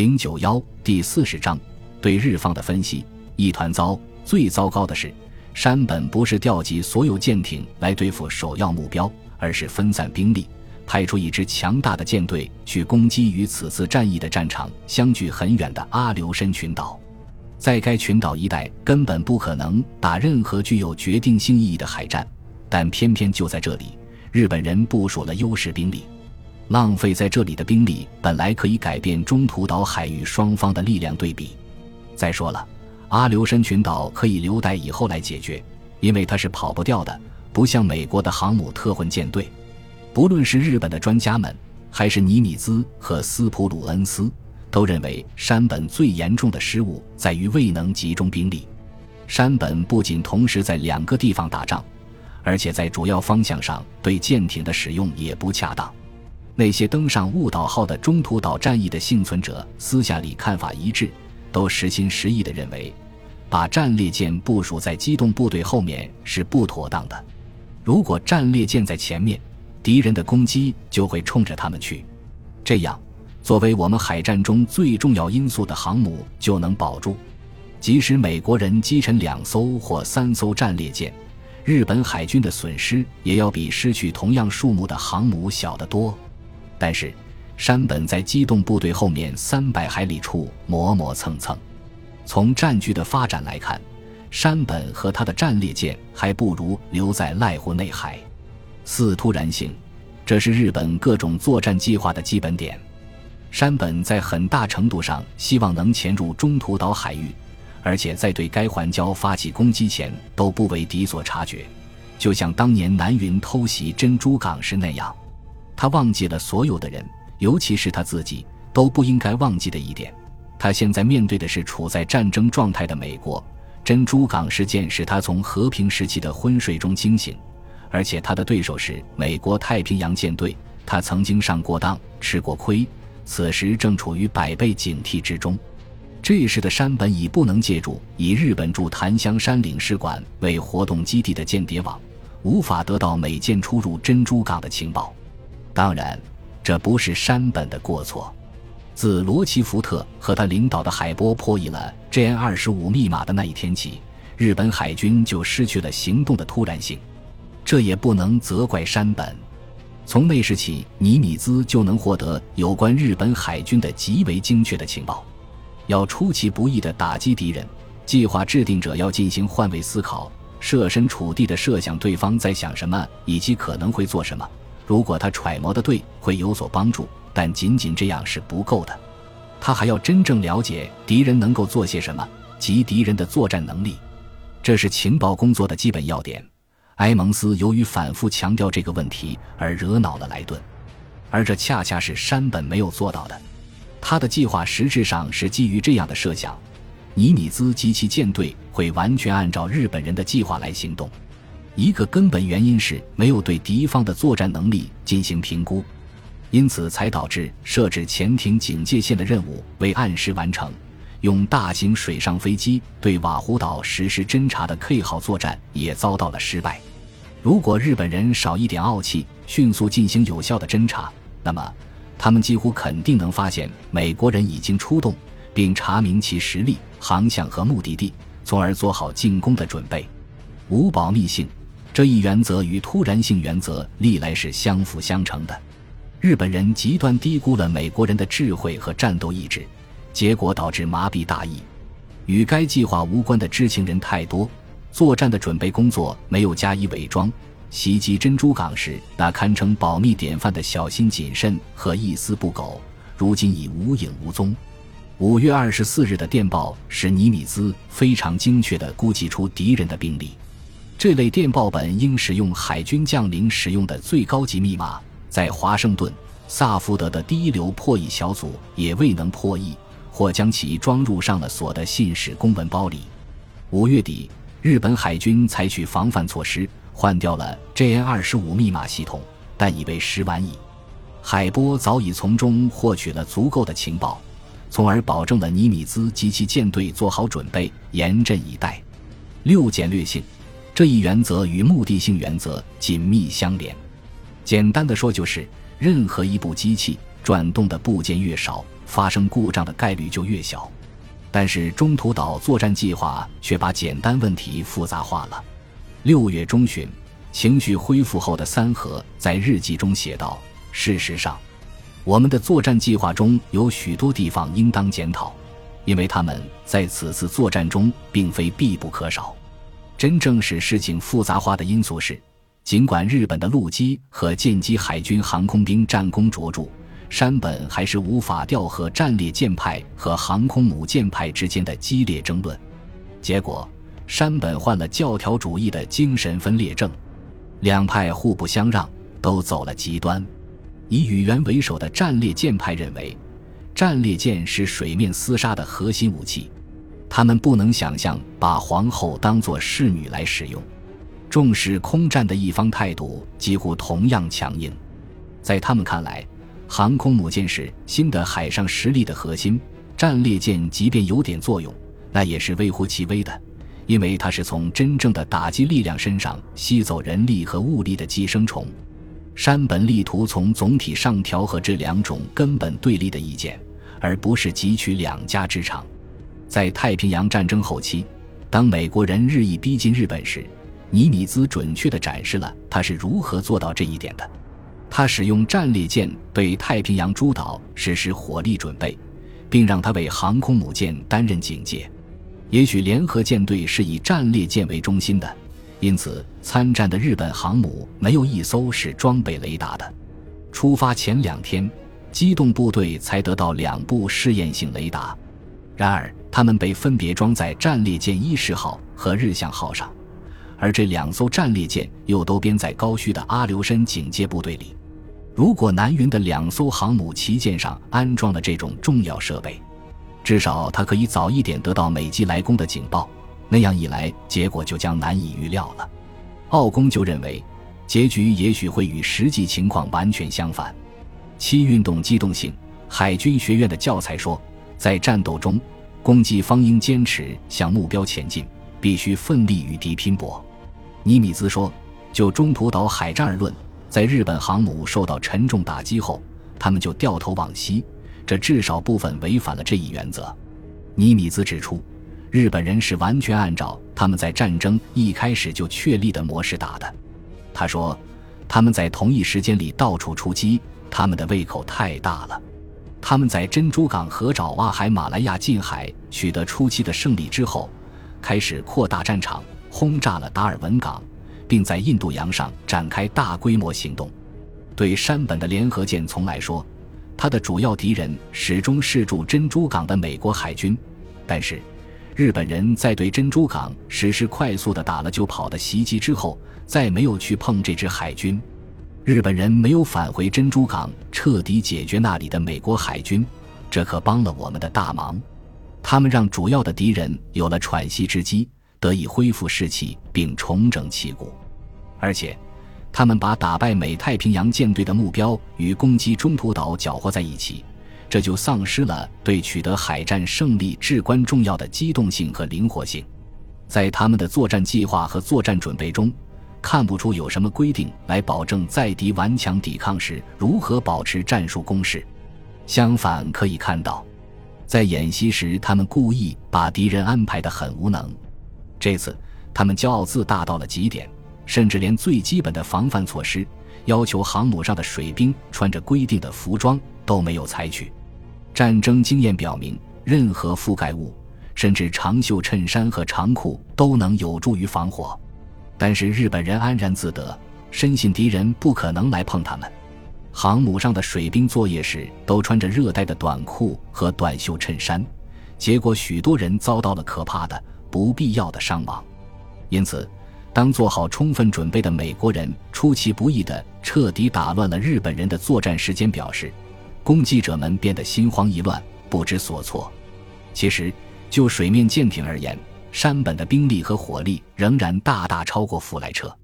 零九幺第四十章对日方的分析一团糟。最糟糕的是，山本不是调集所有舰艇来对付首要目标，而是分散兵力，派出一支强大的舰队去攻击与此次战役的战场相距很远的阿留申群岛。在该群岛一带根本不可能打任何具有决定性意义的海战，但偏偏就在这里，日本人部署了优势兵力。浪费在这里的兵力本来可以改变中途岛海域双方的力量对比。再说了，阿留申群岛可以留待以后来解决，因为它是跑不掉的，不像美国的航母特混舰队。不论是日本的专家们，还是尼米兹和斯普鲁恩斯。都认为山本最严重的失误在于未能集中兵力。山本不仅同时在两个地方打仗，而且在主要方向上对舰艇的使用也不恰当。那些登上雾岛号的中途岛战役的幸存者私下里看法一致，都实心实意地认为，把战列舰部署在机动部队后面是不妥当的。如果战列舰在前面，敌人的攻击就会冲着他们去，这样。作为我们海战中最重要因素的航母就能保住，即使美国人击沉两艘或三艘战列舰，日本海军的损失也要比失去同样数目的航母小得多。但是，山本在机动部队后面三百海里处磨磨蹭蹭。从战局的发展来看，山本和他的战列舰还不如留在濑户内海。四突然性，这是日本各种作战计划的基本点。山本在很大程度上希望能潜入中途岛海域，而且在对该环礁发起攻击前都不为敌所察觉，就像当年南云偷袭珍珠港时那样。他忘记了所有的人，尤其是他自己都不应该忘记的一点：他现在面对的是处在战争状态的美国。珍珠港事件使他从和平时期的昏睡中惊醒，而且他的对手是美国太平洋舰队，他曾经上过当，吃过亏。此时正处于百倍警惕之中，这时的山本已不能借助以日本驻檀香山领事馆为活动基地的间谍网，无法得到美舰出入珍珠港的情报。当然，这不是山本的过错。自罗奇福特和他领导的海波破译了 JN 二十五密码的那一天起，日本海军就失去了行动的突然性。这也不能责怪山本。从那时起，尼米兹就能获得有关日本海军的极为精确的情报。要出其不意地打击敌人，计划制定者要进行换位思考，设身处地地设想对方在想什么以及可能会做什么。如果他揣摩的对，会有所帮助，但仅仅这样是不够的。他还要真正了解敌人能够做些什么及敌人的作战能力，这是情报工作的基本要点。埃蒙斯由于反复强调这个问题而惹恼了莱顿，而这恰恰是山本没有做到的。他的计划实质上是基于这样的设想：尼米兹及其舰队会完全按照日本人的计划来行动。一个根本原因是没有对敌方的作战能力进行评估，因此才导致设置潜艇警戒线的任务未按时完成。用大型水上飞机对瓦胡岛实施侦察的 K 号作战也遭到了失败。如果日本人少一点傲气，迅速进行有效的侦察，那么他们几乎肯定能发现美国人已经出动，并查明其实力、航向和目的地，从而做好进攻的准备。无保密性这一原则与突然性原则历来是相辅相成的。日本人极端低估了美国人的智慧和战斗意志，结果导致麻痹大意。与该计划无关的知情人太多。作战的准备工作没有加以伪装，袭击珍珠港时那堪称保密典范的小心谨慎和一丝不苟，如今已无影无踪。五月二十四日的电报使尼米兹非常精确地估计出敌人的兵力。这类电报本应使用海军将领使用的最高级密码，在华盛顿萨福德的第一流破译小组也未能破译，或将其装入上了锁的信使公文包里。五月底。日本海军采取防范措施，换掉了 JN 二十五密码系统，但已为时晚矣。海波早已从中获取了足够的情报，从而保证了尼米兹及其舰队做好准备，严阵以待。六简略性这一原则与目的性原则紧密相连。简单的说，就是任何一部机器转动的部件越少，发生故障的概率就越小。但是中途岛作战计划却把简单问题复杂化了。六月中旬，情绪恢复后的三河在日记中写道：“事实上，我们的作战计划中有许多地方应当检讨，因为他们在此次作战中并非必不可少。真正使事情复杂化的因素是，尽管日本的陆基和舰机海军航空兵战功卓著。”山本还是无法调和战列舰派和航空母舰派之间的激烈争论，结果山本患了教条主义的精神分裂症，两派互不相让，都走了极端。以宇垣为首的战列舰派认为，战列舰是水面厮杀的核心武器，他们不能想象把皇后当作侍女来使用。重视空战的一方态度几乎同样强硬，在他们看来。航空母舰是新的海上实力的核心，战列舰即便有点作用，那也是微乎其微的，因为它是从真正的打击力量身上吸走人力和物力的寄生虫。山本力图从总体上调和这两种根本对立的意见，而不是汲取两家之长。在太平洋战争后期，当美国人日益逼近日本时，尼米兹准确地展示了他是如何做到这一点的。他使用战列舰对太平洋诸岛实施火力准备，并让他为航空母舰担任警戒。也许联合舰队是以战列舰为中心的，因此参战的日本航母没有一艘是装备雷达的。出发前两天，机动部队才得到两部试验性雷达，然而他们被分别装在战列舰伊势号和日向号上，而这两艘战列舰又都编在高须的阿留申警戒部队里。如果南云的两艘航母旗舰上安装了这种重要设备，至少它可以早一点得到美机来攻的警报。那样一来，结果就将难以预料了。奥公就认为，结局也许会与实际情况完全相反。七运动机动性，海军学院的教材说，在战斗中，攻击方应坚持向目标前进，必须奋力与敌拼搏。尼米兹说，就中途岛海战而论。在日本航母受到沉重打击后，他们就掉头往西，这至少部分违反了这一原则。尼米兹指出，日本人是完全按照他们在战争一开始就确立的模式打的。他说，他们在同一时间里到处出击，他们的胃口太大了。他们在珍珠港和爪哇海马来亚近海取得初期的胜利之后，开始扩大战场，轰炸了达尔文港。并在印度洋上展开大规模行动。对山本的联合舰从来说，他的主要敌人始终是驻珍珠港的美国海军。但是，日本人在对珍珠港实施快速的打了就跑的袭击之后，再没有去碰这支海军。日本人没有返回珍珠港，彻底解决那里的美国海军，这可帮了我们的大忙。他们让主要的敌人有了喘息之机。得以恢复士气并重整旗鼓，而且，他们把打败美太平洋舰队的目标与攻击中途岛搅和在一起，这就丧失了对取得海战胜利至关重要的机动性和灵活性。在他们的作战计划和作战准备中，看不出有什么规定来保证在敌顽强抵抗时如何保持战术攻势。相反，可以看到，在演习时，他们故意把敌人安排得很无能。这次，他们骄傲自大到了极点，甚至连最基本的防范措施，要求航母上的水兵穿着规定的服装都没有采取。战争经验表明，任何覆盖物，甚至长袖衬衫和长裤都能有助于防火。但是日本人安然自得，深信敌人不可能来碰他们。航母上的水兵作业时都穿着热带的短裤和短袖衬衫，结果许多人遭到了可怕的。不必要的伤亡，因此，当做好充分准备的美国人出其不意地彻底打乱了日本人的作战时间表时，攻击者们变得心慌意乱，不知所措。其实，就水面舰艇而言，山本的兵力和火力仍然大大超过福来车。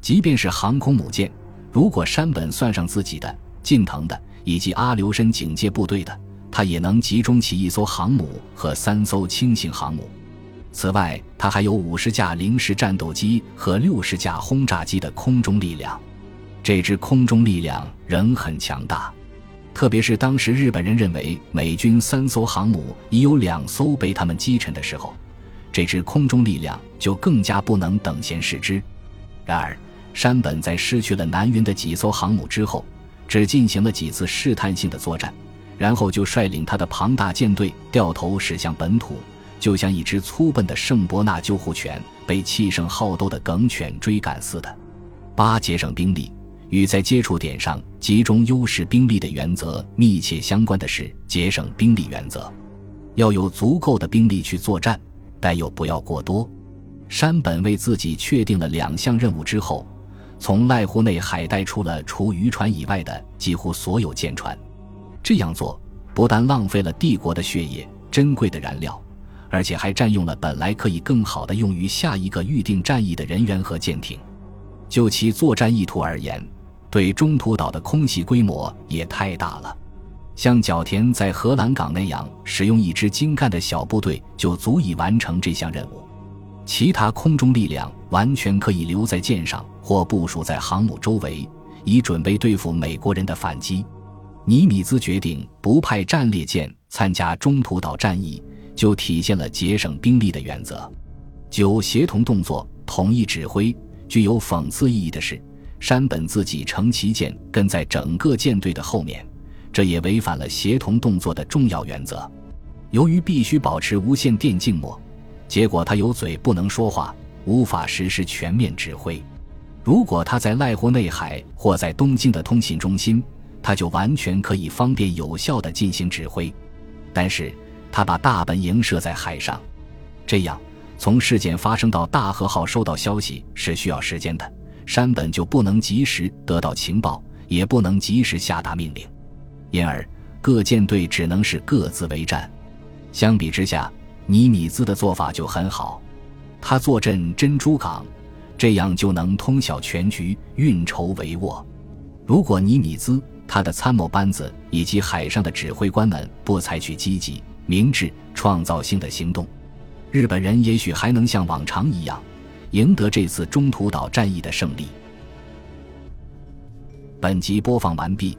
即便是航空母舰，如果山本算上自己的、近藤的以及阿留申警戒部队的，他也能集中起一艘航母和三艘轻型航母。此外，它还有五十架零式战斗机和六十架轰炸机的空中力量，这支空中力量仍很强大。特别是当时日本人认为美军三艘航母已有两艘被他们击沉的时候，这支空中力量就更加不能等闲视之。然而，山本在失去了南云的几艘航母之后，只进行了几次试探性的作战，然后就率领他的庞大舰队掉头驶向本土，就像一只粗笨的圣伯纳救护犬被气盛好斗的梗犬追赶似的。八节省兵力。与在接触点上集中优势兵力的原则密切相关的是节省兵力原则，要有足够的兵力去作战，但又不要过多。山本为自己确定了两项任务之后，从濑户内海带出了除渔船以外的几乎所有舰船。这样做不但浪费了帝国的血液、珍贵的燃料，而且还占用了本来可以更好的用于下一个预定战役的人员和舰艇。就其作战意图而言。对中途岛的空袭规模也太大了，像角田在荷兰港那样使用一支精干的小部队就足以完成这项任务，其他空中力量完全可以留在舰上或部署在航母周围，以准备对付美国人的反击。尼米兹决定不派战列舰参加中途岛战役，就体现了节省兵力的原则。九协同动作，统一指挥。具有讽刺意义的是。山本自己乘旗舰跟在整个舰队的后面，这也违反了协同动作的重要原则。由于必须保持无线电静默，结果他有嘴不能说话，无法实施全面指挥。如果他在濑户内海或在东京的通信中心，他就完全可以方便有效地进行指挥。但是他把大本营设在海上，这样从事件发生到大和号收到消息是需要时间的。山本就不能及时得到情报，也不能及时下达命令，因而各舰队只能是各自为战。相比之下，尼米兹的做法就很好，他坐镇珍珠港，这样就能通晓全局，运筹帷幄。如果尼米兹、他的参谋班子以及海上的指挥官们不采取积极、明智、创造性的行动，日本人也许还能像往常一样。赢得这次中途岛战役的胜利。本集播放完毕，